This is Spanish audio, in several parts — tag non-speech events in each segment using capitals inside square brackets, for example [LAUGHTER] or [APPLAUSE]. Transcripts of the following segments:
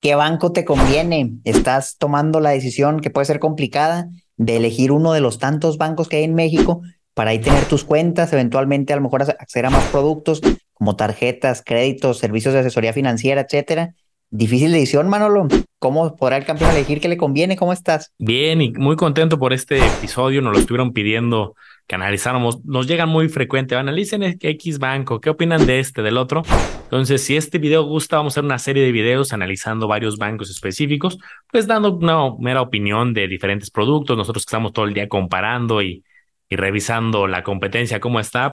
¿qué banco te conviene? Estás tomando la decisión que puede ser complicada de elegir uno de los tantos bancos que hay en México para ahí tener tus cuentas, eventualmente a lo mejor acceder a más productos como tarjetas, créditos, servicios de asesoría financiera, etcétera. Difícil decisión, Manolo. ¿Cómo podrá el campeón elegir qué le conviene? ¿Cómo estás? Bien y muy contento por este episodio. Nos lo estuvieron pidiendo que analizáramos. Nos llegan muy frecuente. Analicen X banco. ¿Qué opinan de este, del otro? Entonces, si este video gusta, vamos a hacer una serie de videos analizando varios bancos específicos, pues dando una mera opinión de diferentes productos. Nosotros que estamos todo el día comparando y, y revisando la competencia, cómo está.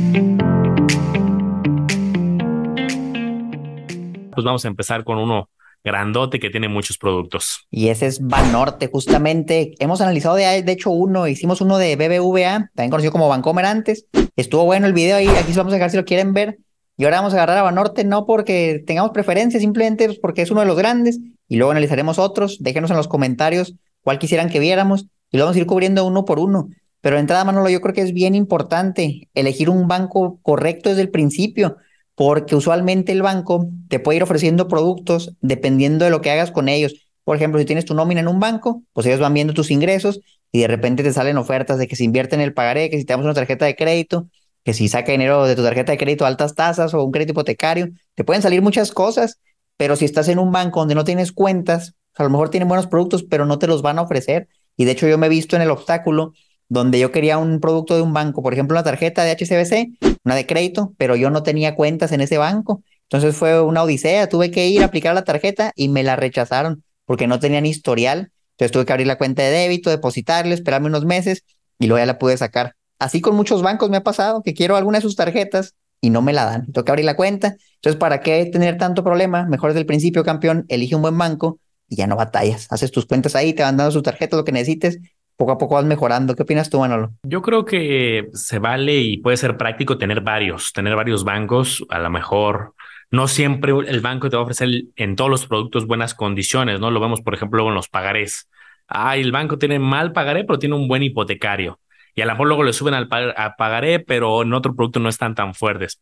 Pues vamos a empezar con uno grandote que tiene muchos productos. Y ese es Banorte, justamente. Hemos analizado de, de hecho uno, hicimos uno de BBVA, también conocido como Bancomer antes. Estuvo bueno el video ahí, aquí vamos a dejar si lo quieren ver. Y ahora vamos a agarrar a Banorte no porque tengamos preferencia, simplemente porque es uno de los grandes. Y luego analizaremos otros. Déjenos en los comentarios cuál quisieran que viéramos. Y lo vamos a ir cubriendo uno por uno. Pero de entrada, Manolo, yo creo que es bien importante elegir un banco correcto desde el principio porque usualmente el banco te puede ir ofreciendo productos dependiendo de lo que hagas con ellos. Por ejemplo, si tienes tu nómina en un banco, pues ellos van viendo tus ingresos y de repente te salen ofertas de que se invierte en el pagaré, que si te damos una tarjeta de crédito, que si saca dinero de tu tarjeta de crédito a altas tasas o un crédito hipotecario, te pueden salir muchas cosas, pero si estás en un banco donde no tienes cuentas, a lo mejor tienen buenos productos, pero no te los van a ofrecer. Y de hecho yo me he visto en el obstáculo donde yo quería un producto de un banco, por ejemplo, una tarjeta de HCBC, una de crédito, pero yo no tenía cuentas en ese banco. Entonces fue una odisea, tuve que ir a aplicar la tarjeta y me la rechazaron porque no tenían historial. Entonces tuve que abrir la cuenta de débito, depositarle, esperarme unos meses y luego ya la pude sacar. Así con muchos bancos me ha pasado que quiero alguna de sus tarjetas y no me la dan. Tengo que abrir la cuenta. Entonces, ¿para qué tener tanto problema? Mejor desde el principio, campeón, elige un buen banco y ya no batallas. Haces tus cuentas ahí, te van dando su tarjeta, lo que necesites poco a poco vas mejorando. ¿Qué opinas tú, Manolo? Yo creo que se vale y puede ser práctico tener varios, tener varios bancos. A lo mejor no siempre el banco te va a ofrecer en todos los productos buenas condiciones, ¿no? Lo vemos, por ejemplo, en los pagarés. Ah, el banco tiene mal pagaré, pero tiene un buen hipotecario. Y a lo mejor luego le suben al pagaré, pero en otro producto no están tan fuertes.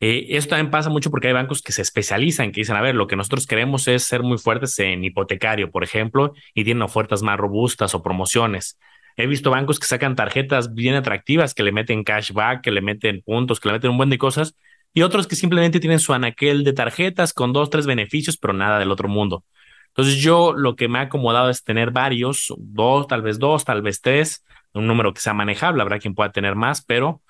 Eh, esto también pasa mucho porque hay bancos que se especializan, que dicen, a ver, lo que nosotros queremos es ser muy fuertes en hipotecario, por ejemplo, y tienen ofertas más robustas o promociones. He visto bancos que sacan tarjetas bien atractivas, que le meten cashback, que le meten puntos, que le meten un buen de cosas, y otros que simplemente tienen su anaquel de tarjetas con dos, tres beneficios, pero nada del otro mundo. Entonces yo lo que me ha acomodado es tener varios, dos, tal vez dos, tal vez tres, un número que sea manejable, habrá quien pueda tener más, pero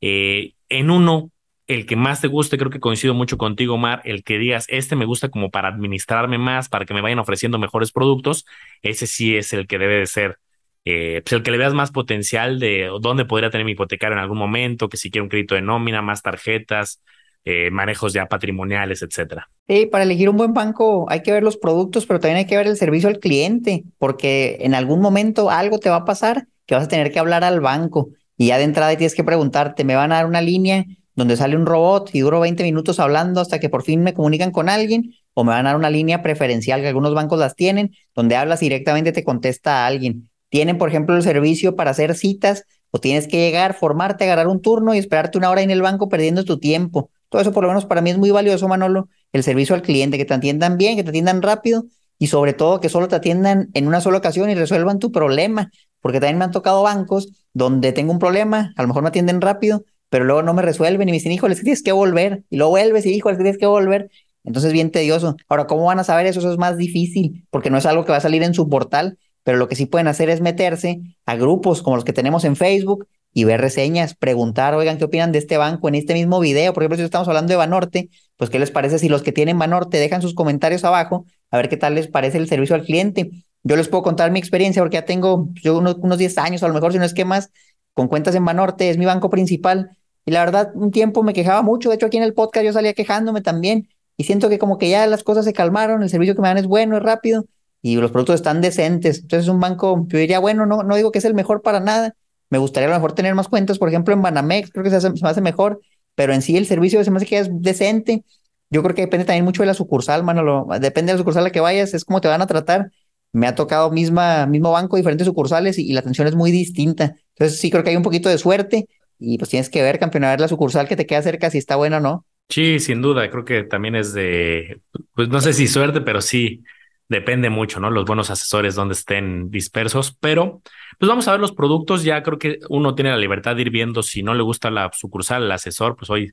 eh, en uno el que más te guste, creo que coincido mucho contigo, Mar, el que digas, este me gusta como para administrarme más, para que me vayan ofreciendo mejores productos, ese sí es el que debe de ser, eh, pues el que le veas más potencial de dónde podría tener mi hipotecario en algún momento, que si quiero un crédito de nómina, más tarjetas, eh, manejos ya patrimoniales, etcétera. Sí, para elegir un buen banco hay que ver los productos, pero también hay que ver el servicio al cliente, porque en algún momento algo te va a pasar que vas a tener que hablar al banco y ya de entrada tienes que preguntarte, ¿me van a dar una línea? Donde sale un robot y duro 20 minutos hablando hasta que por fin me comunican con alguien o me van a dar una línea preferencial que algunos bancos las tienen, donde hablas directamente te contesta a alguien. Tienen, por ejemplo, el servicio para hacer citas o tienes que llegar, formarte, agarrar un turno y esperarte una hora en el banco perdiendo tu tiempo. Todo eso por lo menos para mí es muy valioso, Manolo, el servicio al cliente, que te atiendan bien, que te atiendan rápido y sobre todo que solo te atiendan en una sola ocasión y resuelvan tu problema, porque también me han tocado bancos donde tengo un problema, a lo mejor me atienden rápido, pero luego no me resuelven y me dicen, híjole, tienes que volver. Y luego vuelves y, híjole, tienes que volver. Entonces, bien tedioso. Ahora, ¿cómo van a saber eso? Eso es más difícil, porque no es algo que va a salir en su portal, pero lo que sí pueden hacer es meterse a grupos como los que tenemos en Facebook y ver reseñas, preguntar, oigan, ¿qué opinan de este banco en este mismo video? Por ejemplo, si estamos hablando de Banorte, pues, ¿qué les parece si los que tienen Banorte dejan sus comentarios abajo a ver qué tal les parece el servicio al cliente? Yo les puedo contar mi experiencia porque ya tengo yo unos, unos 10 años, a lo mejor si no es que más, con cuentas en Banorte, es mi banco principal y la verdad, un tiempo me quejaba mucho. De hecho, aquí en el podcast yo salía quejándome también. y siento que como que ya las cosas se calmaron, el servicio que me dan es bueno, es rápido y los productos están decentes. Entonces es un banco, yo diría, bueno, no, no digo que es el mejor para nada. Me gustaría a lo mejor tener más cuentas, por ejemplo, en Banamex, creo que se, hace, se hace mejor, pero en sí el servicio se me hace que es decente. Yo creo que depende también mucho de la sucursal, mano. depende de la sucursal a la que vayas, es como te van a tratar. Me ha tocado misma, mismo banco, diferentes sucursales y, la atención es muy distinta. Entonces sí creo que hay un poquito de suerte y pues tienes que ver, campeón, a ver la sucursal que te queda cerca, si está buena o no. Sí, sin duda, creo que también es de, pues no sé si suerte, pero sí depende mucho, ¿no? Los buenos asesores donde estén dispersos, pero pues vamos a ver los productos, ya creo que uno tiene la libertad de ir viendo si no le gusta la sucursal, el asesor, pues hoy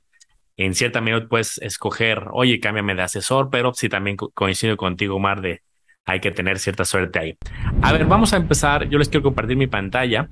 en cierta medida puedes escoger, oye, cámbiame de asesor, pero sí también coincido contigo, Omar, de hay que tener cierta suerte ahí. A ver, vamos a empezar, yo les quiero compartir mi pantalla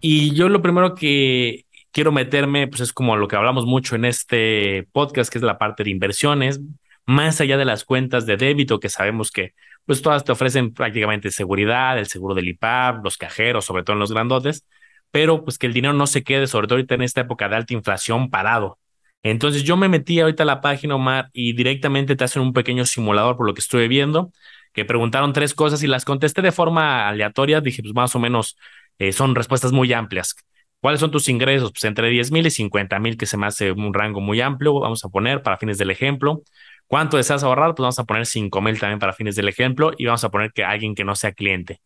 y yo lo primero que quiero meterme, pues es como lo que hablamos mucho en este podcast, que es la parte de inversiones, más allá de las cuentas de débito, que sabemos que pues todas te ofrecen prácticamente seguridad, el seguro del IPAP, los cajeros, sobre todo en los grandotes, pero pues que el dinero no se quede, sobre todo ahorita en esta época de alta inflación, parado. Entonces yo me metí ahorita a la página, Omar, y directamente te hacen un pequeño simulador por lo que estuve viendo, que preguntaron tres cosas y las contesté de forma aleatoria, dije pues más o menos eh, son respuestas muy amplias. ¿Cuáles son tus ingresos? Pues entre 10 mil y 50 mil, que se me hace un rango muy amplio, vamos a poner para fines del ejemplo. ¿Cuánto deseas ahorrar? Pues vamos a poner 5 mil también para fines del ejemplo y vamos a poner que alguien que no sea cliente.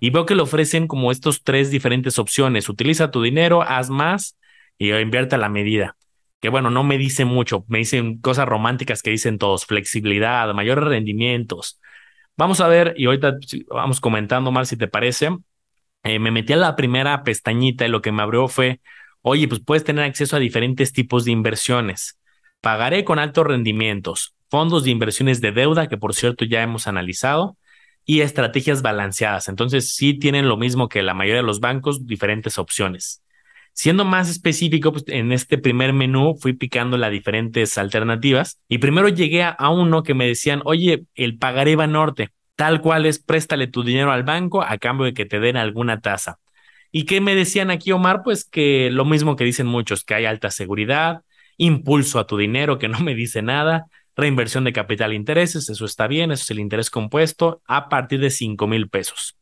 Y veo que le ofrecen como estos tres diferentes opciones. Utiliza tu dinero, haz más y invierte a la medida. Que bueno, no me dicen mucho, me dicen cosas románticas que dicen todos, flexibilidad, mayores rendimientos. Vamos a ver, y ahorita vamos comentando más si te parece. Eh, me metí a la primera pestañita y lo que me abrió fue, oye, pues puedes tener acceso a diferentes tipos de inversiones. Pagaré con altos rendimientos, fondos de inversiones de deuda, que por cierto ya hemos analizado, y estrategias balanceadas. Entonces sí tienen lo mismo que la mayoría de los bancos, diferentes opciones. Siendo más específico, pues, en este primer menú fui picando las diferentes alternativas y primero llegué a, uno que me decían, oye, el pagaré Banorte. Tal cual es, préstale tu dinero al banco a cambio de que te den alguna tasa. ¿Y qué me decían aquí, Omar? Pues que lo mismo que dicen muchos, que hay alta seguridad, impulso a tu dinero, que no me dice nada, reinversión de capital e intereses, eso está bien, eso es el interés compuesto, a partir de 5 mil pesos.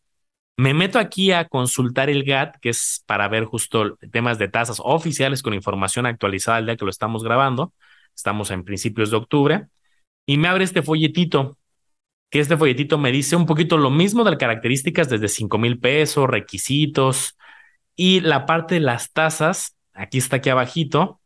Me meto aquí a consultar el GAT, que es para ver justo temas de tasas oficiales con información actualizada al día que lo estamos grabando. Estamos en principios de octubre. Y me abre este folletito que este folletito me dice un poquito lo mismo de las características desde 5 mil pesos, requisitos y la parte de las tasas, aquí está aquí abajito,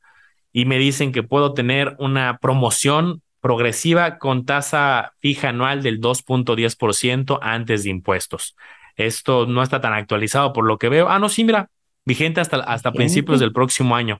y me dicen que puedo tener una promoción progresiva con tasa fija anual del 2.10% antes de impuestos. Esto no está tan actualizado por lo que veo. Ah, no, sí, mira, vigente hasta, hasta principios del próximo año.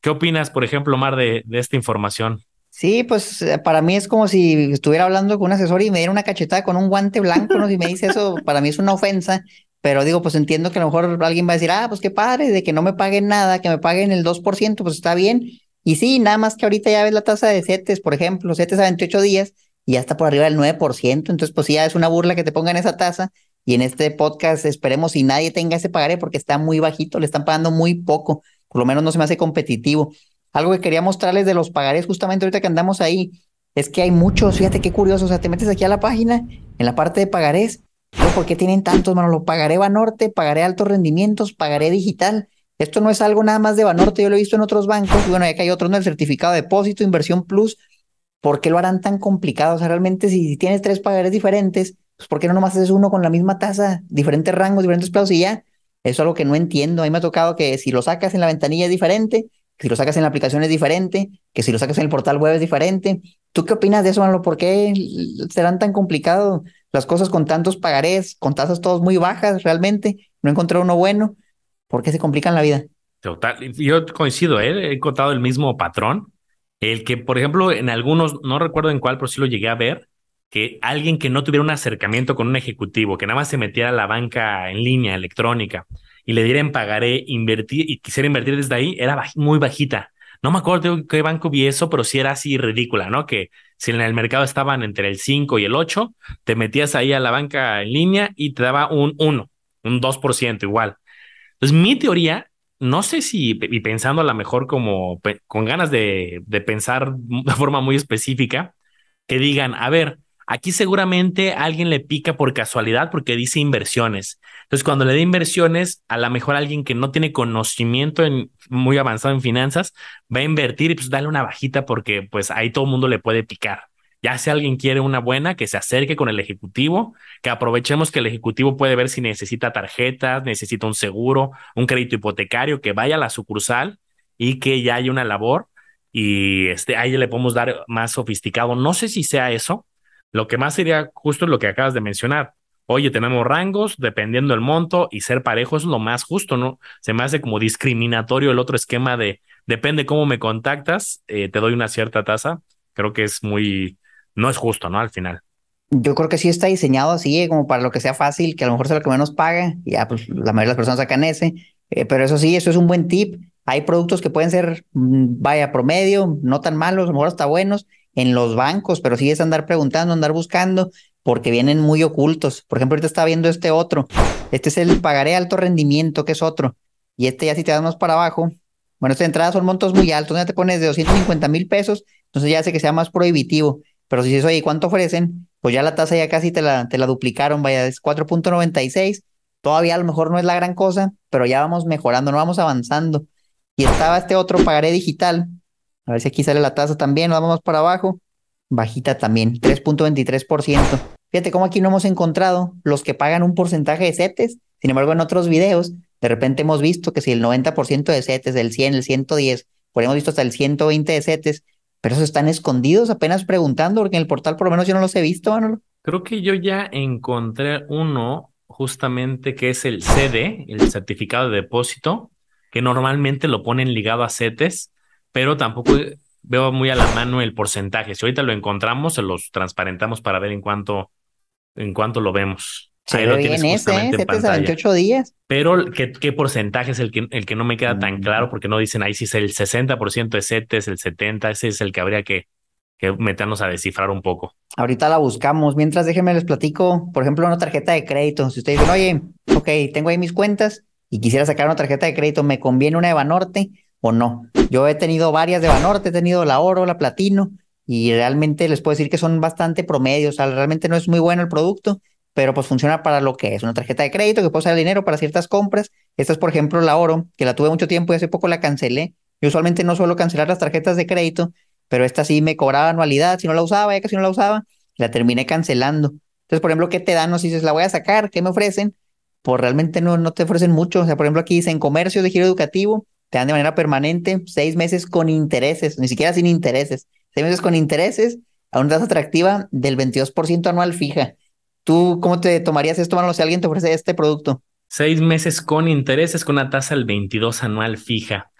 ¿Qué opinas, por ejemplo, Mar, de, de esta información? Sí, pues eh, para mí es como si estuviera hablando con un asesor y me diera una cachetada con un guante blanco, ¿no? Me dice eso, para mí es una ofensa, pero digo, pues entiendo que a lo mejor alguien va a decir, ah, pues qué padre, de que no me paguen nada, que me paguen el 2%, pues está bien. Y sí, nada más que ahorita ya ves la tasa de CETES, por ejemplo, CETES a 28 días y ya está por arriba del 9%, entonces pues sí, ya es una burla que te pongan esa tasa. Y en este podcast esperemos si nadie tenga ese pagaré porque está muy bajito, le están pagando muy poco, por lo menos no se me hace competitivo. Algo que quería mostrarles de los pagarés justamente ahorita que andamos ahí, es que hay muchos, fíjate qué curioso, o sea, te metes aquí a la página, en la parte de pagarés, ¿por qué tienen tantos, mano? Lo pagaré Banorte, pagaré altos rendimientos, pagaré digital. Esto no es algo nada más de Banorte, yo lo he visto en otros bancos, bueno, ya que hay otros, ¿no? El certificado de depósito, inversión plus, ¿por qué lo harán tan complicado? O sea, realmente si, tienes tres pagarés diferentes, pues ¿por qué no nomás haces uno con la misma tasa, diferentes rangos, diferentes plazos y ya? Eso es algo que no entiendo. A mí me ha tocado que si lo sacas en la ventanilla es diferente, si lo sacas en la aplicación es diferente, que si lo sacas en el portal web es diferente. ¿Tú qué opinas de eso, Manolo? ¿Por qué serán tan complicados las cosas con tantos pagarés, con tasas todas muy bajas realmente? No encontré uno bueno. ¿Por qué se complican la vida? Total, yo coincido, ¿eh? he encontrado el mismo patrón. El que, por ejemplo, en algunos, no recuerdo en cuál, pero sí lo llegué a ver, que alguien que no tuviera un acercamiento con un ejecutivo, que nada más se metiera a la banca en línea electrónica y le dieran pagaré, invertir y quisiera invertir desde ahí, era muy bajita. No me acuerdo qué banco vi eso, pero sí era así ridícula, ¿no? Que si en el mercado estaban entre el 5 y el 8, te metías ahí a la banca en línea y te daba un 1, un 2% igual. Entonces, mi teoría no sé si, y pensando a lo mejor como con ganas de, de pensar de forma muy específica, que digan, a ver, aquí seguramente alguien le pica por casualidad porque dice inversiones. Entonces, cuando le dé inversiones, a lo mejor alguien que no tiene conocimiento en, muy avanzado en finanzas va a invertir y pues darle una bajita porque pues ahí todo el mundo le puede picar. Ya si alguien quiere una buena, que se acerque con el ejecutivo, que aprovechemos que el ejecutivo puede ver si necesita tarjetas, necesita un seguro, un crédito hipotecario, que vaya a la sucursal y que ya haya una labor y este, ahí le podemos dar más sofisticado. No sé si sea eso. Lo que más sería justo lo que acabas de mencionar. Oye, tenemos rangos dependiendo del monto y ser parejo es lo más justo, ¿no? Se me hace como discriminatorio el otro esquema de depende cómo me contactas, eh, te doy una cierta tasa. Creo que es muy, no es justo, ¿no? Al final. Yo creo que sí está diseñado así, eh, como para lo que sea fácil, que a lo mejor sea lo que menos paga, y ya pues la mayoría de las personas sacan ese, eh, pero eso sí, eso es un buen tip. Hay productos que pueden ser, mm, vaya, promedio, no tan malos, a lo mejor hasta buenos en los bancos, pero sí es andar preguntando, andar buscando, porque vienen muy ocultos. Por ejemplo, ahorita está viendo este otro. Este es el pagaré alto rendimiento, que es otro. Y este ya si te das más para abajo, bueno, esta entrada son montos muy altos, ya te pones de 250 mil pesos, entonces ya hace que sea más prohibitivo. Pero si dices, oye, ¿cuánto ofrecen? Pues ya la tasa ya casi te la, te la duplicaron, vaya, es 4.96. Todavía a lo mejor no es la gran cosa, pero ya vamos mejorando, no vamos avanzando. Y estaba este otro pagaré digital. A ver si aquí sale la tasa también, vamos más para abajo. Bajita también, 3.23%. Fíjate cómo aquí no hemos encontrado los que pagan un porcentaje de CETES. Sin embargo, en otros videos, de repente hemos visto que si el 90% de CETES, el 100, el 110, por hemos visto hasta el 120 de CETES, pero esos están escondidos apenas preguntando, porque en el portal por lo menos yo no los he visto, Manolo. Creo que yo ya encontré uno justamente que es el CD, el certificado de depósito, que normalmente lo ponen ligado a CETES, pero tampoco veo muy a la mano el porcentaje. Si ahorita lo encontramos, se los transparentamos para ver en cuánto, en cuánto lo vemos. Se ve bien ese, ¿eh? CETES a 28 días. Pero, ¿qué, ¿qué, porcentaje es el que, el que no me queda tan mm. claro? Porque no dicen ahí si es el 60% de CETES, el 70%, ese es el que habría que, que meternos a descifrar un poco. Ahorita la buscamos. Mientras déjenme les platico, por ejemplo, una tarjeta de crédito. Si ustedes dicen, oye, ok, tengo ahí mis cuentas y quisiera sacar una tarjeta de crédito, ¿me conviene una de Banorte o no? Yo he tenido varias de Banorte, he tenido la oro, la platino y realmente les puedo decir que son bastante promedios. Realmente no es muy bueno el producto pero pues funciona para lo que es una tarjeta de crédito que puedo usar dinero para ciertas compras. Esta es, por ejemplo, la Oro, que la tuve mucho tiempo y hace poco la cancelé. Yo usualmente no suelo cancelar las tarjetas de crédito, pero esta sí me cobraba anualidad, si no la usaba, ya casi no la usaba, la terminé cancelando. Entonces, por ejemplo, ¿qué te dan? No, si dices, la voy a sacar, ¿qué me ofrecen? Pues realmente no, no te ofrecen mucho. O sea, por ejemplo, aquí dice en comercio de giro educativo, te dan de manera permanente seis meses con intereses, ni siquiera sin intereses. Seis meses con intereses a una tasa atractiva del 22% anual fija. ¿Tú cómo te tomarías esto, Manolo, si alguien te ofrece este producto? Seis meses con intereses con una tasa del 22 anual fija.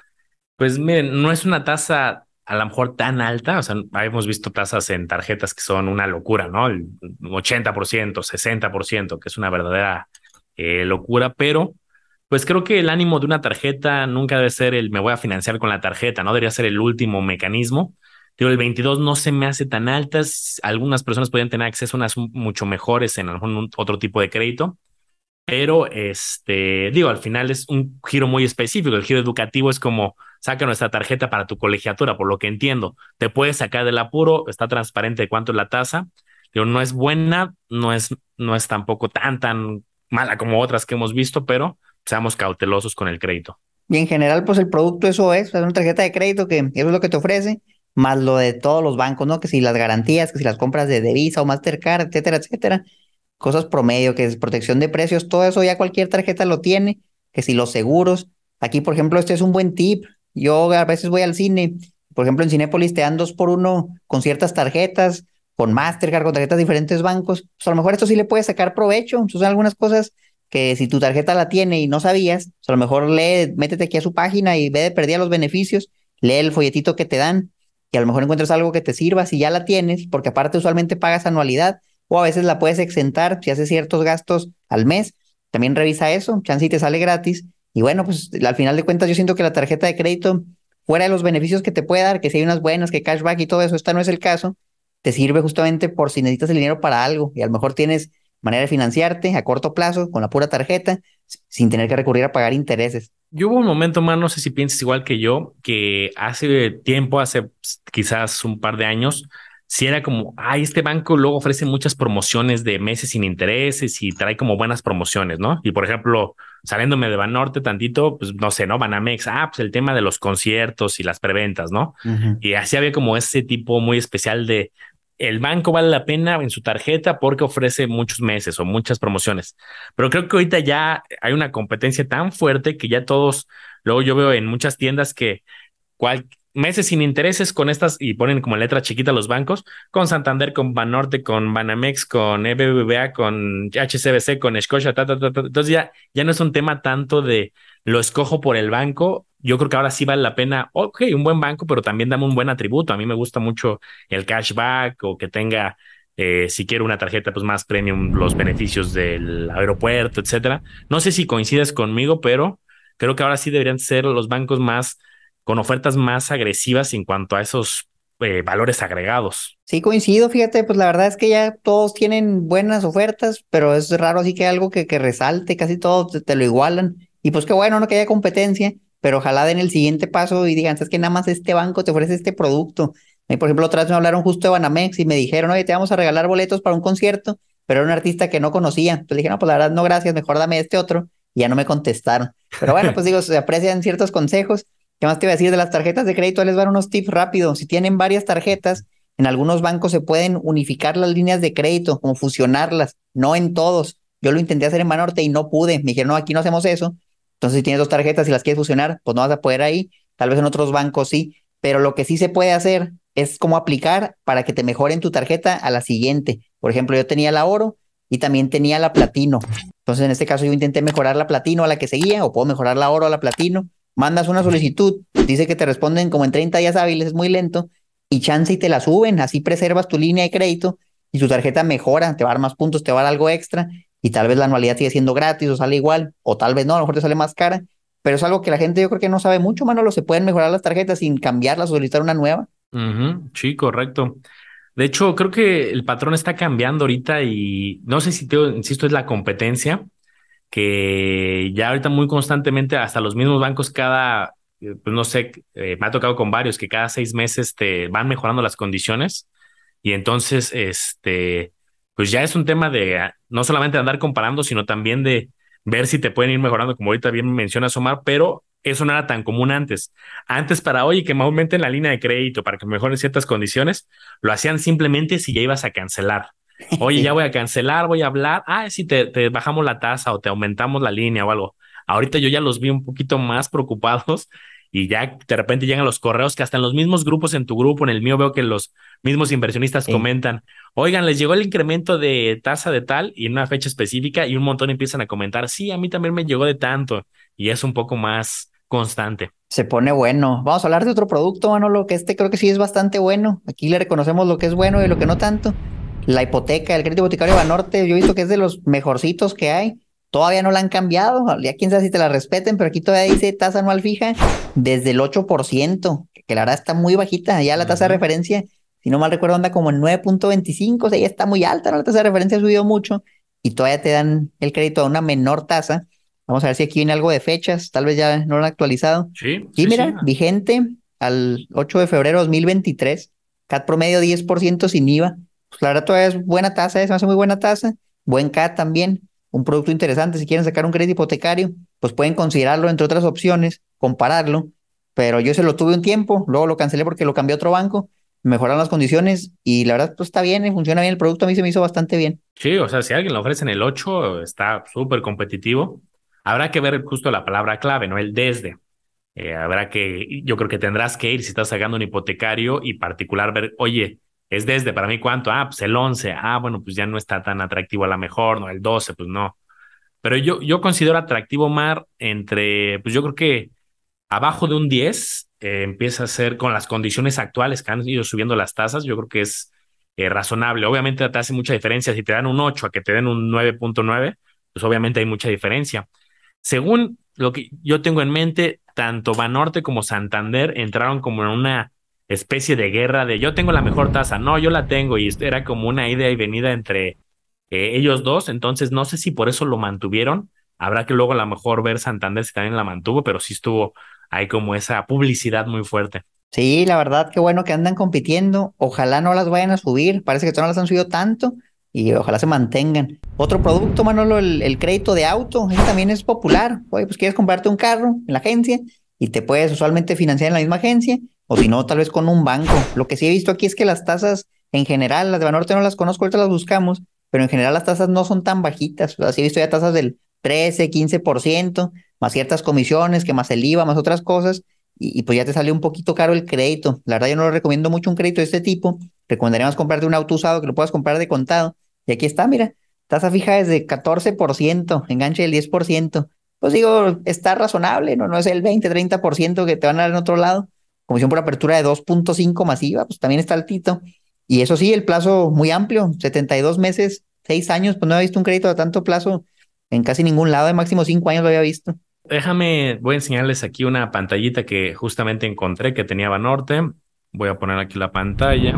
Pues miren, no es una tasa a lo mejor tan alta, o sea, hemos visto tasas en tarjetas que son una locura, ¿no? El 80%, 60%, que es una verdadera eh, locura, pero pues creo que el ánimo de una tarjeta nunca debe ser el me voy a financiar con la tarjeta, ¿no? Debería ser el último mecanismo. Digo, el 22 no se me hace tan altas. Algunas personas podrían tener acceso a unas mucho mejores en algún otro tipo de crédito. Pero, este, digo, al final es un giro muy específico. El giro educativo es como saca nuestra tarjeta para tu colegiatura, por lo que entiendo. Te puedes sacar del apuro, está transparente de cuánto es la tasa. Digo, no es buena, no es, no es tampoco tan, tan mala como otras que hemos visto, pero seamos cautelosos con el crédito. Y en general, pues el producto eso es, es una tarjeta de crédito que eso es lo que te ofrece más lo de todos los bancos, ¿no? Que si las garantías, que si las compras de Visa o Mastercard, etcétera, etcétera. Cosas promedio, que es protección de precios, todo eso ya cualquier tarjeta lo tiene. Que si los seguros. Aquí, por ejemplo, este es un buen tip. Yo a veces voy al cine. Por ejemplo, en Cinépolis te dan dos por uno con ciertas tarjetas, con Mastercard, con tarjetas de diferentes bancos. Pues a lo mejor esto sí le puedes sacar provecho. son algunas cosas que si tu tarjeta la tiene y no sabías, pues a lo mejor lee, métete aquí a su página y ve de perdida los beneficios, lee el folletito que te dan y a lo mejor encuentras algo que te sirva si ya la tienes, porque aparte usualmente pagas anualidad o a veces la puedes exentar si haces ciertos gastos al mes. También revisa eso, chance te sale gratis. Y bueno, pues al final de cuentas yo siento que la tarjeta de crédito, fuera de los beneficios que te puede dar, que si hay unas buenas, que cashback y todo eso, esta no es el caso, te sirve justamente por si necesitas el dinero para algo y a lo mejor tienes manera de financiarte a corto plazo con la pura tarjeta sin tener que recurrir a pagar intereses. Yo hubo un momento, más, no sé si piensas igual que yo, que hace tiempo, hace quizás un par de años, si era como, ay, este banco luego ofrece muchas promociones de meses sin intereses y trae como buenas promociones, ¿no? Y por ejemplo, saliéndome de Banorte tantito, pues no sé, ¿no? Banamex, ah, pues el tema de los conciertos y las preventas, ¿no? Y así había como ese tipo muy especial de, el banco vale la pena en su tarjeta porque ofrece muchos meses o muchas promociones. Pero creo que ahorita ya hay una competencia tan fuerte que ya todos, luego yo veo en muchas tiendas que cual, meses sin intereses con estas y ponen como letra chiquita los bancos, con Santander, con Banorte, con Banamex, con EBBVA, con HCBC, con Scotia, entonces ya, ya no es un tema tanto de lo escojo por el banco, yo creo que ahora sí vale la pena, ok, un buen banco, pero también dame un buen atributo, a mí me gusta mucho el cashback o que tenga eh, si quiero una tarjeta pues más premium, los beneficios del aeropuerto, etcétera. No sé si coincides conmigo, pero creo que ahora sí deberían ser los bancos más con ofertas más agresivas en cuanto a esos eh, valores agregados. Sí, coincido, fíjate, pues la verdad es que ya todos tienen buenas ofertas, pero es raro así que algo que, que resalte, casi todos te, lo igualan. Y pues qué bueno, no que haya competencia, pero ojalá den el siguiente paso y digan, es que nada más este banco te ofrece este producto. Y por ejemplo, otra vez me hablaron justo de Banamex y me dijeron, oye, te vamos a regalar boletos para un concierto, pero era un artista que no conocía. Entonces dije, no, pues la verdad no, gracias, mejor dame este otro. Y ya no me contestaron. Pero bueno, pues [LAUGHS] digo, se aprecian ciertos consejos ¿Qué más te iba a decir de las tarjetas de crédito? Les van unos tips rápidos. Si tienen varias tarjetas, en algunos bancos se pueden unificar las líneas de crédito, como fusionarlas, no en todos. Yo lo intenté hacer en Banorte y no pude. Me dijeron, no, aquí no hacemos eso. Entonces, si tienes dos tarjetas y las quieres fusionar, pues no vas a poder ahí. Tal vez en otros bancos sí. Pero lo que sí se puede hacer es cómo aplicar para que te mejoren tu tarjeta a la siguiente. Por ejemplo, yo tenía la oro y también tenía la platino. Entonces, en este caso, yo intenté mejorar la platino a la que seguía, o puedo mejorar la oro a la platino mandas una solicitud, dice que te responden como en 30 días hábiles, es muy lento, y chance y te la suben, así preservas tu línea de crédito y tu tarjeta mejora, te va a dar más puntos, te va a dar algo extra, y tal vez la anualidad sigue siendo gratis o sale igual, o tal vez no, a lo mejor te sale más cara, pero es algo que la gente yo creo que no sabe mucho, Manolo, se pueden mejorar las tarjetas sin cambiarlas o solicitar una nueva. Sí, correcto. De hecho, creo que el patrón está cambiando ahorita y no sé si te insisto, es la competencia que ya ahorita muy constantemente, hasta los mismos bancos cada, eh, pues no sé, eh, me ha tocado con varios que cada seis meses te van mejorando las condiciones y entonces, este, pues ya es un tema de ah, no solamente andar comparando, sino también de ver si te pueden ir mejorando, como ahorita bien mencionas Omar, pero eso no era tan común antes. Antes para hoy que me aumenten la línea de crédito para que mejoren ciertas condiciones, lo hacían simplemente si ya ibas a cancelar. Oye, ya [LAUGHS] voy a cancelar, voy a hablar. Ah, si te, bajamos la tasa o te aumentamos la línea o algo. Ahorita yo ya los vi un poquito más preocupados y ya de repente llegan los correos que hasta en los mismos grupos en tu grupo, en el mío veo que los mismos inversionistas comentan, oigan, les llegó el incremento de tasa de tal y en una fecha específica y un montón empiezan a comentar, sí, a mí también me llegó de tanto y es un poco más constante. Se pone bueno. Vamos a hablar de otro producto, Manolo, que este creo que sí es bastante bueno. Aquí le reconocemos lo que es bueno y lo que no tanto. La hipoteca, el crédito hipotecario Banorte, yo he visto que es de los mejorcitos que hay. Todavía no la han cambiado. Ya quién sabe si te la respeten, pero aquí todavía dice tasa anual fija desde el 8%, que la verdad está muy bajita. Ya la tasa de referencia, si no mal recuerdo, anda como en 9.25, o sea, ya está muy alta. La tasa de referencia ha subido mucho y todavía te dan el crédito a una menor tasa. Vamos a ver si aquí viene algo de fechas, tal vez ya no lo han actualizado. Sí. Y mira, vigente al 8 de febrero de 2023, CAT promedio 10% sin IVA pues la verdad todavía es buena tasa, es hace muy buena tasa, buen CAT también, un producto interesante, si quieren sacar un crédito hipotecario, pues pueden considerarlo entre otras opciones, compararlo, pero yo se lo tuve un tiempo, luego lo cancelé porque lo cambié a otro banco, mejoraron las condiciones y la verdad pues está bien, funciona bien el producto, a mí se me hizo bastante bien. Sí, o sea, si alguien lo ofrece en el 8, está súper competitivo. Habrá que ver justo la palabra clave, ¿no? El desde. Eh, habrá que, yo creo que tendrás que ir si estás sacando un hipotecario y particular ver, oye, es desde para mí cuánto, ah, pues el 11, ah, bueno, pues ya no está tan atractivo a la mejor, no, el 12, pues no. Pero yo, yo considero atractivo Mar entre, pues yo creo que abajo de un 10 eh, empieza a ser con las condiciones actuales que han ido subiendo las tasas, yo creo que es eh, razonable. Obviamente te hace mucha diferencia si te dan un 8 a que te den un 9.9, pues obviamente hay mucha diferencia. Según lo que yo tengo en mente, tanto Banorte como Santander entraron como en una especie de guerra de yo tengo la mejor tasa, no, yo la tengo, y era como una idea y venida entre eh, ellos dos, entonces no sé si por eso lo mantuvieron. Habrá que luego a lo mejor ver Santander si también la mantuvo, pero sí estuvo ahí como esa publicidad muy fuerte. Sí, la verdad, qué bueno que andan compitiendo. Ojalá no las vayan a subir. Parece que todavía no las han subido tanto y ojalá se mantengan. Otro producto, Manolo, el, crédito de auto, también es popular. Oye, pues quieres comprarte un carro en la agencia y te puedes usualmente financiar en la misma agencia o si no, tal vez con un banco. Lo que sí he visto aquí es que las tasas en general, las de Banorte no las conozco, ahorita las buscamos, pero en general las tasas no son tan bajitas. O sea, sí he visto ya tasas del 13, 15%, más ciertas comisiones, que más el IVA, más otras cosas, y, pues ya te sale un poquito caro el crédito. La verdad yo no lo recomiendo mucho un crédito de este tipo. Recomendaríamos comprarte un auto usado que lo puedas comprar de contado. Y aquí está, mira, tasa fija es de 14%, enganche del 10%. Pues digo, está razonable, ¿no? No es el 20, 30% que te van a dar en otro lado. Comisión por apertura de 2.5 masiva, pues también está altito. Y eso sí, el plazo muy amplio, 72 meses, 6 años, pues no había visto un crédito de tanto plazo en casi ningún lado, de máximo 5 años lo había visto. Déjame, voy a enseñarles aquí una pantallita que justamente encontré que tenía Banorte. Voy a poner aquí la pantalla.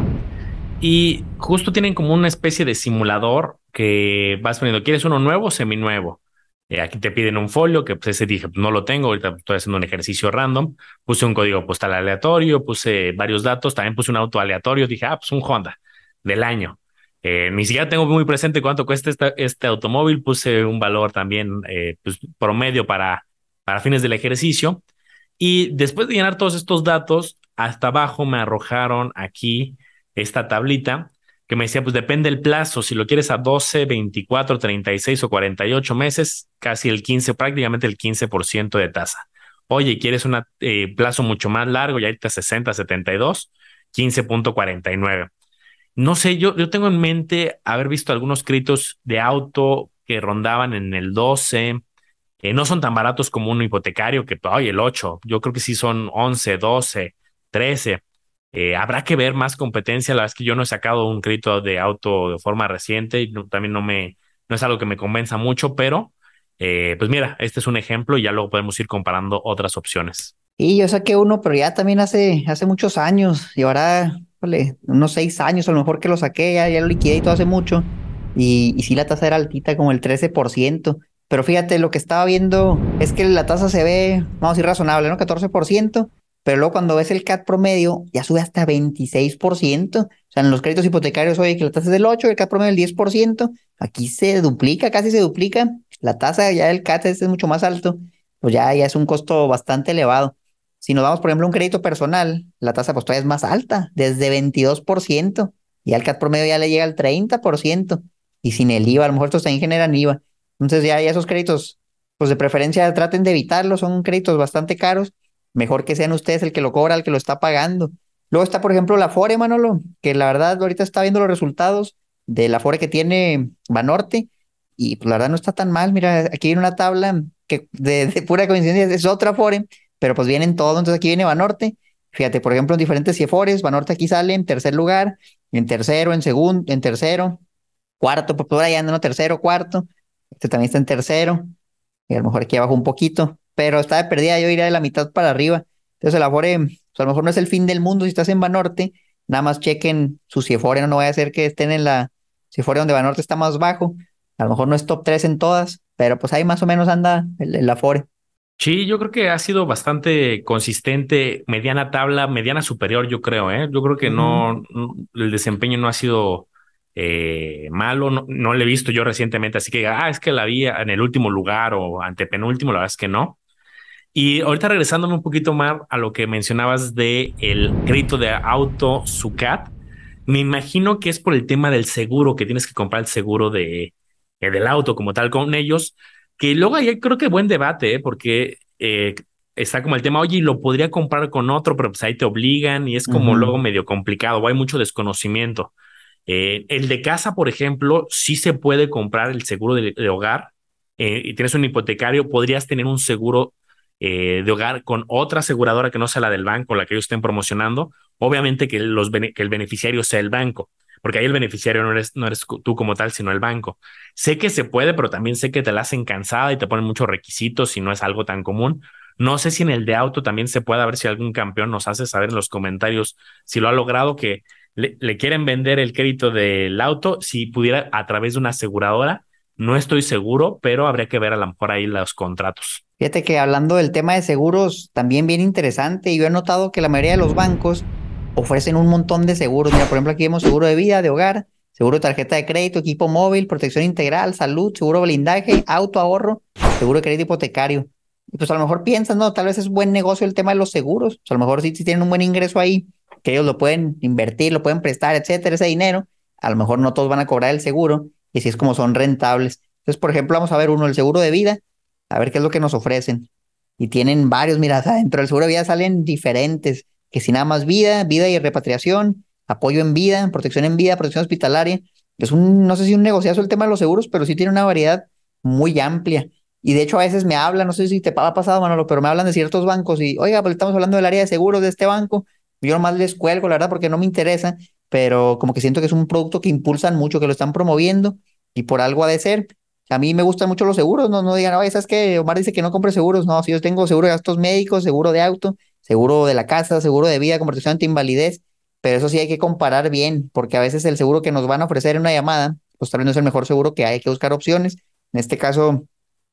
Y justo tienen como una especie de simulador que vas poniendo, ¿quieres uno nuevo o seminuevo? Eh, aquí te piden un folio, que pues ese dije, pues no lo tengo, ahorita estoy haciendo un ejercicio random. Puse un código postal aleatorio, puse varios datos, también puse un auto aleatorio, dije, ah, pues un Honda del año. Eh, ni siquiera tengo muy presente cuánto cuesta este automóvil, puse un valor también eh, pues, promedio para, para fines del ejercicio. Y después de llenar todos estos datos, hasta abajo me arrojaron aquí esta tablita que me decía, pues depende el plazo, si lo quieres a 12, 24, 36 o 48 meses, casi el 15, prácticamente el 15% de tasa. Oye, ¿quieres un eh, plazo mucho más largo, ya ahorita 60, 72, 15.49. No sé, yo, tengo en mente haber visto algunos créditos de auto que rondaban en el 12, eh, no son tan baratos como un hipotecario que, oye, el 8, yo creo que sí son 11, 12, 13. Eh, habrá que ver más competencia. La verdad es que yo no he sacado un crédito de auto de forma reciente y también no me, no es algo que me convenza mucho, pero eh, pues mira, este es un ejemplo y ya luego podemos ir comparando otras opciones. Y yo saqué uno, pero ya también hace, hace muchos años y ahora, unos seis años a lo mejor que lo saqué, ya, ya lo liquidé y todo hace mucho. Y, y sí, la tasa era altita, como el 13%. Pero fíjate, lo que estaba viendo es que la tasa se ve, vamos a decir, razonable, ¿no? 14%, pero luego cuando ves el CAT promedio, ya sube hasta 26%. O sea, en los créditos hipotecarios, oye, que la tasa es del 8, el CAT promedio del 10%. Aquí se duplica, casi se duplica. La tasa ya del CAT es mucho más alto. Pues ya, ya es un costo bastante elevado. Si nos damos, por ejemplo, un crédito personal, la tasa pues todavía es más alta, desde 22%. Y al CAT promedio ya le llega al 30%. Y sin el IVA, a lo mejor estos también generan IVA. Entonces ya, ya esos créditos, pues de preferencia traten de evitarlos, son créditos bastante caros mejor que sean ustedes el que lo cobra, el que lo está pagando. Luego está, por ejemplo, la Fore, Manolo, que la verdad ahorita está viendo los resultados de la Fore que tiene Banorte y pues la verdad no está tan mal. Mira, aquí viene una tabla que de, pura coincidencia es otra Fore, pero pues vienen todo. Entonces aquí viene Banorte. Fíjate, por ejemplo, en diferentes CIEFORES, Banorte aquí sale en tercer lugar, en tercero, en segundo, en tercero, cuarto, pues por ahí anda, ¿no? Tercero, cuarto. Este también está en tercero. Y a lo mejor aquí abajo un poquito pero está de perdida, yo iría de la mitad para arriba. Entonces el Afore, pues a lo mejor no es el fin del mundo si estás en Banorte, nada más chequen su Ciefore, no, vaya a ser que estén en la Ciefore donde Banorte está más bajo, a lo mejor no es top 3 en todas, pero pues ahí más o menos anda el, el Afore. Sí, yo creo que ha sido bastante consistente, mediana tabla, mediana superior, yo creo, ¿eh? Yo creo que no, el desempeño no ha sido eh, malo, no, no, lo he visto yo recientemente, así que, ah, es que la vi en el último lugar o antepenúltimo, la verdad es que no. Y ahorita regresándome un poquito más a lo que mencionabas de el crédito de auto SUCAT, me imagino que es por el tema del seguro, que tienes que comprar el seguro de, eh, del auto como tal con ellos, que luego hay creo que buen debate, ¿eh? porque eh, está como el tema, oye, lo podría comprar con otro, pero pues ahí te obligan y es como luego medio complicado, o hay mucho desconocimiento. el de casa, por ejemplo, sí se puede comprar el seguro de, de hogar y tienes un hipotecario, podrías tener un seguro eh, de hogar con otra aseguradora que no sea la del banco, la que ellos estén promocionando, obviamente que, el beneficiario sea el banco, porque ahí el beneficiario no eres, tú como tal, sino el banco. Sé que se puede, pero también sé que te la hacen cansada y te ponen muchos requisitos y no es algo tan común. No sé si en el de auto también se puede, a ver si algún campeón nos hace saber en los comentarios si lo ha logrado, que le, quieren vender el crédito del auto, si pudiera a través de una aseguradora, no estoy seguro, pero habría que ver a lo mejor ahí los contratos. Fíjate que hablando del tema de seguros, también bien interesante, y yo he notado que la mayoría de los bancos ofrecen un montón de seguros. Mira, por ejemplo, aquí vemos seguro de vida, de hogar, seguro de tarjeta de crédito, equipo móvil, protección integral, salud, seguro blindaje, auto ahorro, seguro de crédito hipotecario. Y pues a lo mejor piensan, no, tal vez es buen negocio el tema de los seguros. Pues a lo mejor si, si tienen un buen ingreso ahí, que ellos lo pueden invertir, lo pueden prestar, etcétera, ese dinero, a lo mejor no todos van a cobrar el seguro y si es como son rentables. Entonces, por ejemplo, vamos a ver uno, el seguro de vida, a ver qué es lo que nos ofrecen. Y tienen varios, mira, dentro del seguro de vida salen diferentes, que si nada más vida, vida y repatriación, apoyo en vida, protección en vida, protección hospitalaria. Es un, no sé si un negociazo el tema de los seguros, pero sí tiene una variedad muy amplia. Y de hecho a veces me hablan, no sé si te ha pasado, Manolo, pero me hablan de ciertos bancos y, oiga, pues estamos hablando del área de seguros de este banco yo nomás les cuelgo, la verdad, porque no me interesa, pero como que siento que es un producto que impulsan mucho, que lo están promoviendo y por algo ha de ser. A mí me gustan mucho los seguros, no, no digan, oye, ¿sabes qué? Omar dice que no compre seguros. No, si yo tengo seguro de gastos médicos, seguro de auto, seguro de la casa, seguro de vida, conversación ante invalidez, pero eso sí hay que comparar bien, porque a veces el seguro que nos van a ofrecer en una llamada, pues tal vez no es el mejor seguro que hay, hay que buscar opciones. En este caso,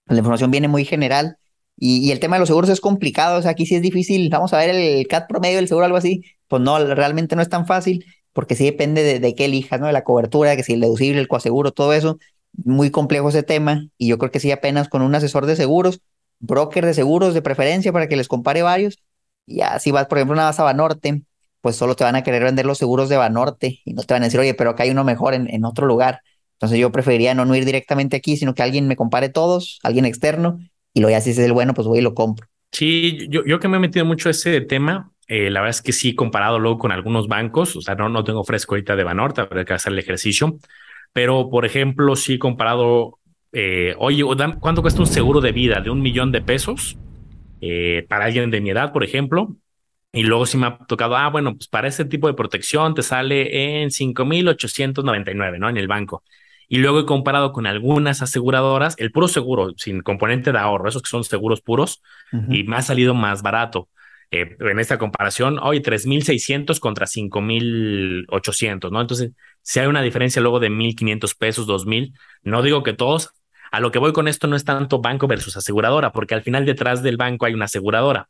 la información viene muy general y, el tema de los seguros es complicado, o sea, aquí sí es difícil, vamos a ver el CAT promedio del seguro, algo así, pues no, realmente no es tan fácil, porque sí depende de, de qué elijas, ¿no? De la cobertura, que si el deducible, el coaseguro, todo eso, muy complejo ese tema, y yo creo que sí apenas con un asesor de seguros, broker de seguros de preferencia para que les compare varios, y así vas, por ejemplo, una vas a Banorte, pues solo te van a querer vender los seguros de Banorte, y no te van a decir, oye, pero acá hay uno mejor en, en otro lugar. Entonces yo preferiría no, no ir directamente aquí, sino que alguien me compare todos, alguien externo, y lo ya si es el bueno, pues voy y lo compro. Sí, yo, yo que me he metido mucho ese tema, eh, la verdad es que sí, comparado luego con algunos bancos, o sea, no, no tengo fresco ahorita de Banorte, habrá que hacer el ejercicio, pero por ejemplo, sí comparado, eh, oye, ¿cuánto cuesta un seguro de vida de un millón de pesos eh, para alguien de mi edad, por ejemplo? Y luego sí me ha tocado, ah, bueno, pues para ese tipo de protección te sale en 5,899, ¿no? En el banco. Y luego he comparado con algunas aseguradoras el puro seguro, sin componente de ahorro, esos que son seguros puros, y me ha salido más barato. Eh, en esta comparación, hoy 3.600 contra 5.800, ¿no? Entonces, si hay una diferencia luego de 1.500 pesos, 2.000, no digo que todos, a lo que voy con esto no es tanto banco versus aseguradora, porque al final detrás del banco hay una aseguradora.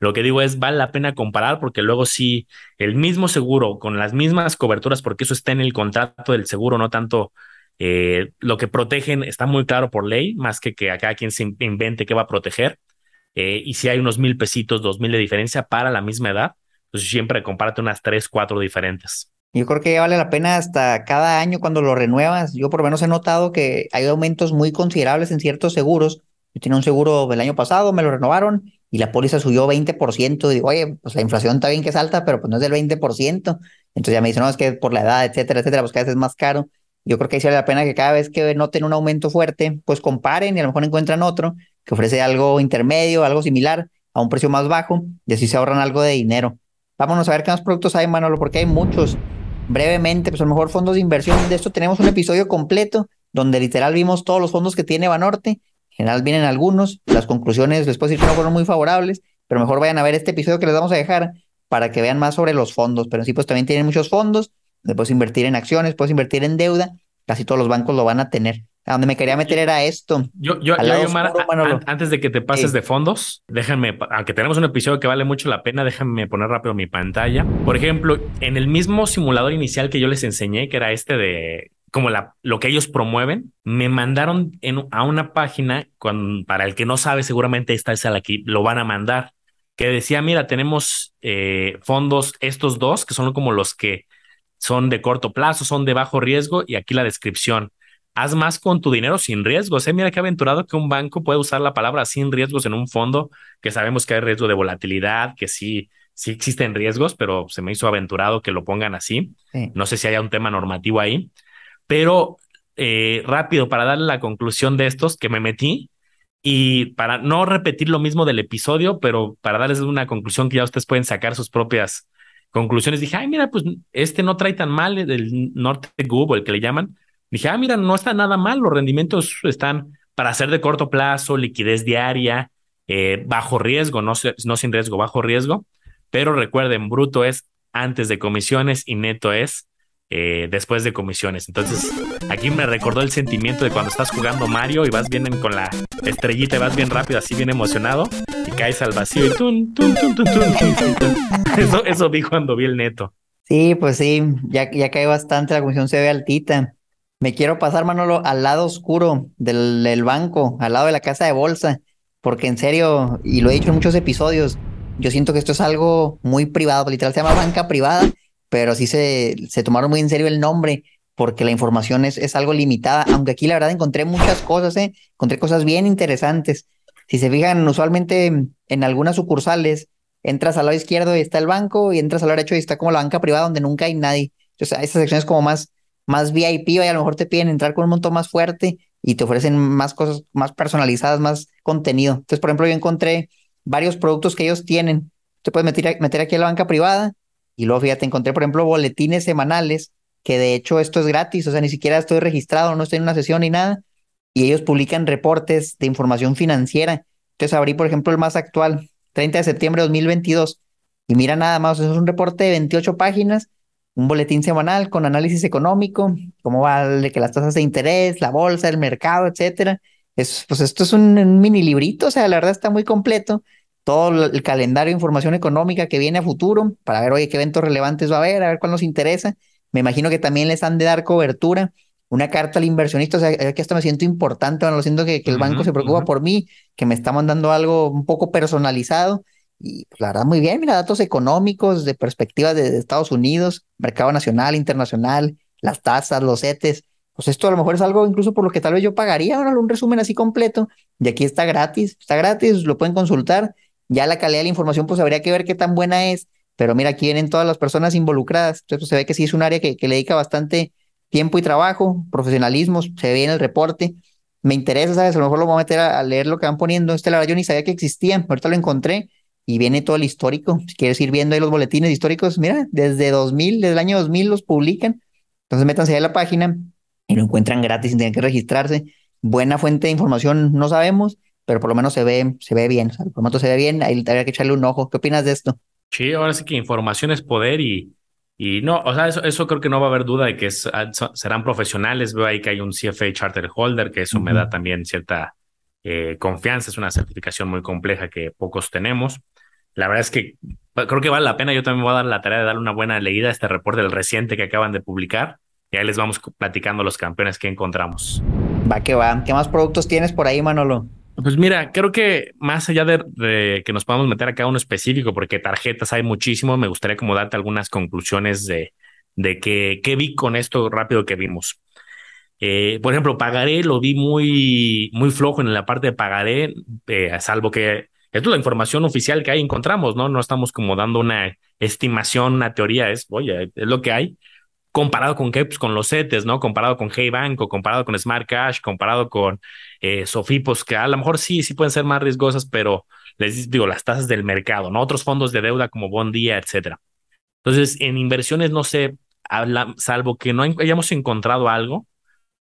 Lo que digo es, vale la pena comparar porque luego si el mismo seguro con las mismas coberturas, porque eso está en el contrato del seguro, no tanto eh, lo que protegen está muy claro por ley, más que que acá quien se invente qué va a proteger. Eh, y si hay unos mil pesitos, dos mil de diferencia para la misma edad, pues siempre comparte unas tres, cuatro diferentes. Yo creo que vale la pena hasta cada año cuando lo renuevas. Yo por lo menos he notado que hay aumentos muy considerables en ciertos seguros. Yo tenía un seguro del año pasado, me lo renovaron y la póliza subió 20%. Y digo, oye, pues la inflación está bien que es alta, pero pues no es del 20%. Entonces ya me dicen, no, es que por la edad, etcétera, etcétera, pues cada vez es más caro. Yo creo que ahí vale la pena que cada vez que noten un aumento fuerte, pues comparen y a lo mejor encuentran otro que ofrece algo intermedio, algo similar, a un precio más bajo, y así se ahorran algo de dinero. Vámonos a ver qué más productos hay, Manolo, porque hay muchos. Brevemente, pues a lo mejor fondos de inversión. De esto tenemos un episodio completo donde literal vimos todos los fondos que tiene Banorte. En general vienen algunos. Las conclusiones les puedo decir que no fueron muy favorables, pero mejor vayan a ver este episodio que les vamos a dejar para que vean más sobre los fondos. Pero sí, pues también tienen muchos fondos puedes invertir en acciones, puedes invertir en deuda, casi todos los bancos lo van a tener. A donde me quería meter era esto. Yo, yo, yo antes de que te pases de fondos, déjame, aunque tenemos un episodio que vale mucho la pena, déjame poner rápido mi pantalla. Por ejemplo, en el mismo simulador inicial que yo les enseñé, que era este de como la, lo que ellos promueven, me mandaron en, a una página con, para el que no sabe, seguramente esta es la aquí, lo van a mandar, que decía, mira, tenemos eh, fondos, estos dos, que son como los que son de corto plazo, son de bajo riesgo y aquí la descripción. Haz más con tu dinero sin riesgos. ¿eh? Mira qué aventurado que un banco puede usar la palabra sin riesgos en un fondo, que sabemos que hay riesgo de volatilidad, que sí, sí existen riesgos, pero se me hizo aventurado que lo pongan así. No sé si haya un tema normativo ahí, pero eh, rápido para darle la conclusión de estos que me metí y para no repetir lo mismo del episodio, pero para darles una conclusión que ya ustedes pueden sacar sus propias conclusiones, dije, ay, mira, pues este no trae tan mal el norte Google, el que le llaman. Dije, ah, mira, no está nada mal, los rendimientos están para ser de corto plazo, liquidez diaria, eh, bajo riesgo, no, no sin riesgo, bajo riesgo. Pero recuerden, bruto es antes de comisiones y neto es eh, después de comisiones. Entonces, aquí me recordó el sentimiento de cuando estás jugando Mario y vas bien con la estrellita y vas bien rápido, así bien emocionado, y caes al vacío y tun, tun, tun, [LAUGHS] Eso, eso vi cuando vi el neto. Sí, pues sí, ya, ya cae bastante, la comisión se ve altita. Me quiero pasar, Manolo, al lado oscuro del, banco, al lado de la casa de bolsa, porque en serio, y lo he dicho en muchos episodios, yo siento que esto es algo muy privado, literal se llama banca privada pero sí se, se tomaron muy en serio el nombre porque la información es, es algo limitada, aunque aquí la verdad encontré muchas cosas, ¿eh? encontré cosas bien interesantes. Si se fijan, usualmente en algunas sucursales, entras al lado izquierdo y está el banco, y entras al lado derecho y está como la banca privada donde nunca hay nadie. O sea, esta sección es como más, más VIP, y a lo mejor te piden entrar con un montón más fuerte y te ofrecen más cosas más personalizadas, más contenido. Entonces, por ejemplo, yo encontré varios productos que ellos tienen. Te puedes meter, meter aquí a la banca privada y luego, fíjate, encontré, por ejemplo, boletines semanales, que de hecho esto es gratis, o sea, ni siquiera estoy registrado, no estoy en una sesión ni nada, y ellos publican reportes de información financiera. Entonces abrí, por ejemplo, el más actual, 30 de septiembre de 2022, y mira nada más, es un reporte de 28 páginas, un boletín semanal con análisis económico, cómo va de que las tasas de interés, la bolsa, el mercado, etcétera. Es, pues esto es un, un mini librito, o sea, la verdad está muy completo todo el calendario de información económica que viene a futuro para ver, oye, qué eventos relevantes va a haber, a ver cuál nos interesa. Me imagino que también les han de dar cobertura, una carta al inversionista, o sea, que esto me siento importante, bueno, siento que, que el banco se preocupa por mí, que me está mandando algo un poco personalizado. Y pues, la verdad, muy bien, mira, datos económicos de perspectiva de, Estados Unidos, mercado nacional, internacional, las tasas, los CETES. Pues esto a lo mejor es algo incluso por lo que tal vez yo pagaría, un resumen así completo. Y aquí está gratis, está gratis, lo pueden consultar ya la calidad de la información, pues habría que ver qué tan buena es, pero mira, aquí vienen todas las personas involucradas, entonces pues, se ve que sí es un área que, le dedica bastante tiempo y trabajo, profesionalismo, se ve en el reporte. Me interesa, ¿sabes? A lo mejor lo voy a meter a, leer lo que van poniendo. Este, la verdad, yo ni sabía que existían, ahorita lo encontré y viene todo el histórico. Si quieres ir viendo ahí los boletines históricos, mira, desde 2000, desde el año 2000 los publican. Entonces métanse ahí a la página y lo encuentran gratis sin tener que registrarse. Buena fuente de información, no sabemos pero por lo menos se ve, se ve bien, o sea, el formato se ve bien, ahí habría que echarle un ojo. ¿Qué opinas de esto? Sí, ahora sí que información es poder y, y no, o sea, eso, eso creo que no va a haber duda de que ah, serán profesionales. Veo ahí que hay un CFA Charter Holder, que eso me da también cierta eh, confianza. Es una certificación muy compleja que pocos tenemos. La verdad es que creo que vale la pena. Yo también voy a dar la tarea de darle una buena leída a este reporte del reciente que acaban de publicar. Y ahí les vamos platicando los campeones que encontramos. Va que va. ¿Qué más productos tienes por ahí, Manolo? Pues mira, creo que más allá de, que nos podamos meter a cada uno específico, porque tarjetas hay muchísimo, me gustaría como darte algunas conclusiones de, de que, qué vi con esto rápido que vimos. Eh, por ejemplo, pagaré, lo vi muy, muy flojo en la parte de pagaré, eh, salvo que esto es la información oficial que ahí encontramos, ¿no? No estamos como dando una estimación, una teoría, es, oye, es lo que hay comparado con qué, pues con los CETES, ¿no? Comparado con Hey Banco, comparado con Smart Cash, comparado con eh, Sofipos, que a lo mejor sí, sí pueden ser más riesgosas, pero les digo, las tasas del mercado, ¿no? Otros fondos de deuda como Bondía, etcétera. Entonces, en inversiones, no sé, salvo que no hayamos encontrado algo,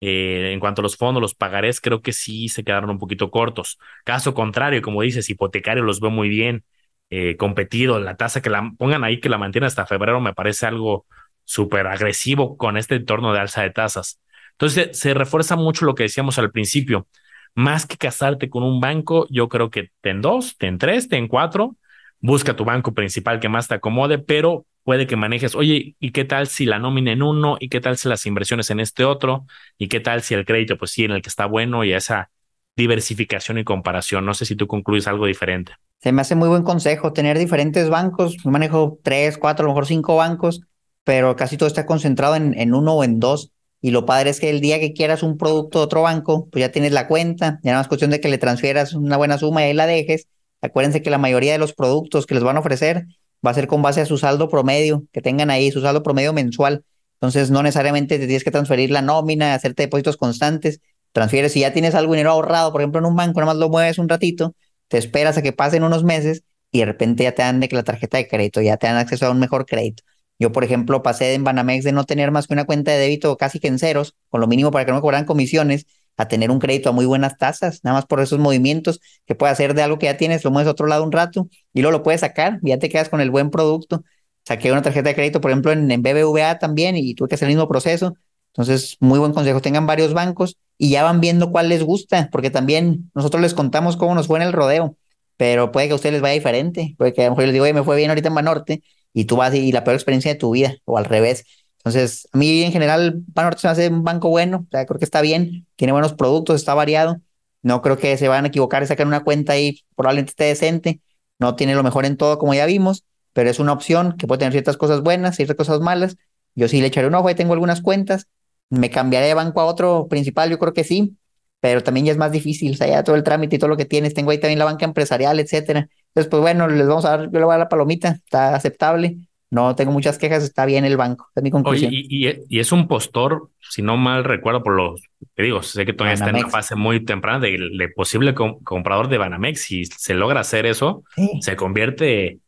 eh, en cuanto a los fondos, los pagarés, creo que sí se quedaron un poquito cortos. Caso contrario, como dices, hipotecario los veo muy bien eh, competido. La tasa que la pongan ahí, que la mantiene hasta febrero, me parece algo súper agresivo con este entorno de alza de tasas. Entonces se, refuerza mucho lo que decíamos al principio. Más que casarte con un banco, yo creo que ten dos, ten tres, ten cuatro, busca tu banco principal que más te acomode, pero puede que manejes, oye, ¿y qué tal si la nómina en uno? ¿Y qué tal si las inversiones en este otro? ¿Y qué tal si el crédito, pues sí, en el que está bueno y esa diversificación y comparación? No sé si tú concluyes algo diferente. Se me hace muy buen consejo tener diferentes bancos. Yo manejo tres, cuatro, a lo mejor cinco bancos pero casi todo está concentrado en, en uno o en dos. Y lo padre es que el día que quieras un producto de otro banco, pues ya tienes la cuenta, ya no es cuestión de que le transfieras una buena suma y ahí la dejes. Acuérdense que la mayoría de los productos que les van a ofrecer va a ser con base a su saldo promedio, que tengan ahí su saldo promedio mensual. Entonces, no necesariamente te tienes que transferir la nómina, hacerte depósitos constantes. Transfieres, si ya tienes algo dinero ahorrado, por ejemplo, en un banco, nada más lo mueves un ratito, te esperas a que pasen unos meses y de repente ya te dan de que la tarjeta de crédito, ya te dan acceso a un mejor crédito. Yo, por ejemplo, pasé en Banamex de no tener más que una cuenta de débito casi que en ceros, con lo mínimo para que no me cobraran comisiones, a tener un crédito a muy buenas tasas, nada más por esos movimientos que puede hacer de algo que ya tienes, lo mueves a otro lado un rato y luego lo puedes sacar y ya te quedas con el buen producto. saqué una tarjeta de crédito, por ejemplo, en, BBVA también y tuve que hacer el mismo proceso. Entonces, muy buen consejo, tengan varios bancos y ya van viendo cuál les gusta, porque también nosotros les contamos cómo nos fue en el rodeo, pero puede que a ustedes les vaya diferente, puede que a lo mejor les digo, oye, me fue bien ahorita en Banorte y tú vas y la peor experiencia de tu vida, o al revés. Entonces, a mí en general, Banorte se me hace un banco bueno, o sea, creo que está bien, tiene buenos productos, está variado, no creo que se vayan a equivocar y sacar una cuenta ahí, probablemente esté decente, no tiene lo mejor en todo como ya vimos, pero es una opción que puede tener ciertas cosas buenas, ciertas cosas malas. Yo sí le echaré un ojo, ahí tengo algunas cuentas, ¿Me cambiaré de banco a otro principal? Yo creo que sí, pero también ya es más difícil, o sea, ya todo el trámite y todo lo que tienes, tengo ahí también la banca empresarial, etcétera. Entonces, pues bueno, les vamos a dar, yo le voy a dar la palomita, está aceptable, no tengo muchas quejas, está bien el banco, es mi conclusión. Oye, y, es un postor, si no mal recuerdo por los, te digo, sé que todavía está en una fase muy temprana de, posible comprador de Banamex, si se logra hacer eso, se convierte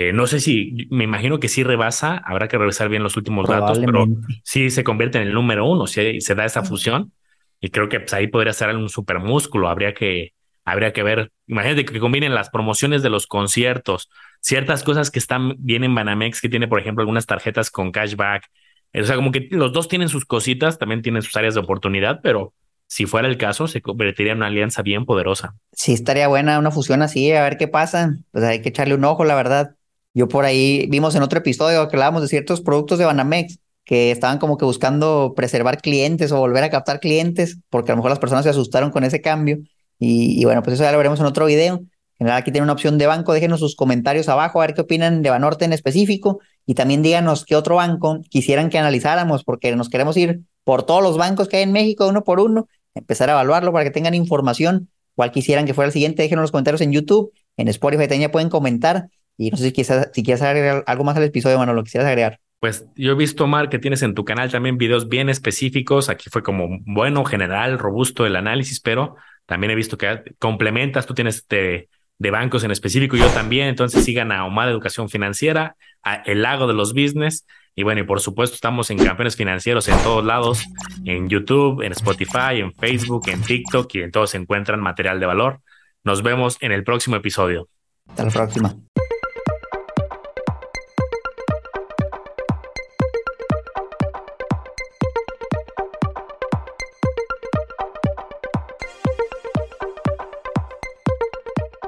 eh, no sé si, me imagino que sí rebasa, habrá que revisar bien los últimos datos, pero sí se convierte en el número uno, si se da esa fusión. Y creo que pues, ahí podría ser un super músculo, habría que, habría que ver. Imagínate que combinen las promociones de los conciertos, ciertas cosas que están bien en Banamex, que tiene, por ejemplo, algunas tarjetas con cashback. O sea, como que los dos tienen sus cositas, también tienen sus áreas de oportunidad, pero si fuera el caso, se convertiría en una alianza bien poderosa. Sí, estaría buena una fusión así, a ver qué pasa. Pues hay que echarle un ojo, la verdad. Yo por ahí vimos en otro episodio que hablábamos de ciertos productos de Banamex que estaban como que buscando preservar clientes o volver a captar clientes, porque a lo mejor las personas se asustaron con ese cambio. Y, bueno, pues eso ya lo veremos en otro video. En general, aquí tiene una opción de banco. Déjenos sus comentarios abajo a ver qué opinan de Banorte en específico. Y también díganos qué otro banco quisieran que analizáramos, porque nos queremos ir por todos los bancos que hay en México, uno por uno, empezar a evaluarlo para que tengan información. Cuál quisieran que fuera el siguiente, déjenos los comentarios en YouTube, en Spotify también pueden comentar. Y no sé si quieres, si quieres agregar algo más al episodio, bueno, lo quisieras agregar. Pues yo he visto, Mar, que tienes en tu canal también videos bien específicos. Aquí fue como bueno, general, robusto el análisis, pero también he visto que complementas, tú tienes de, de bancos en específico, yo también. Entonces sigan a Omar Educación Financiera, a El Lago de los Business. Y bueno, y por supuesto estamos en campeones financieros en todos lados, en YouTube, en Spotify, en Facebook, en TikTok y en todos se encuentran material de valor. Nos vemos en el próximo episodio. Hasta la próxima.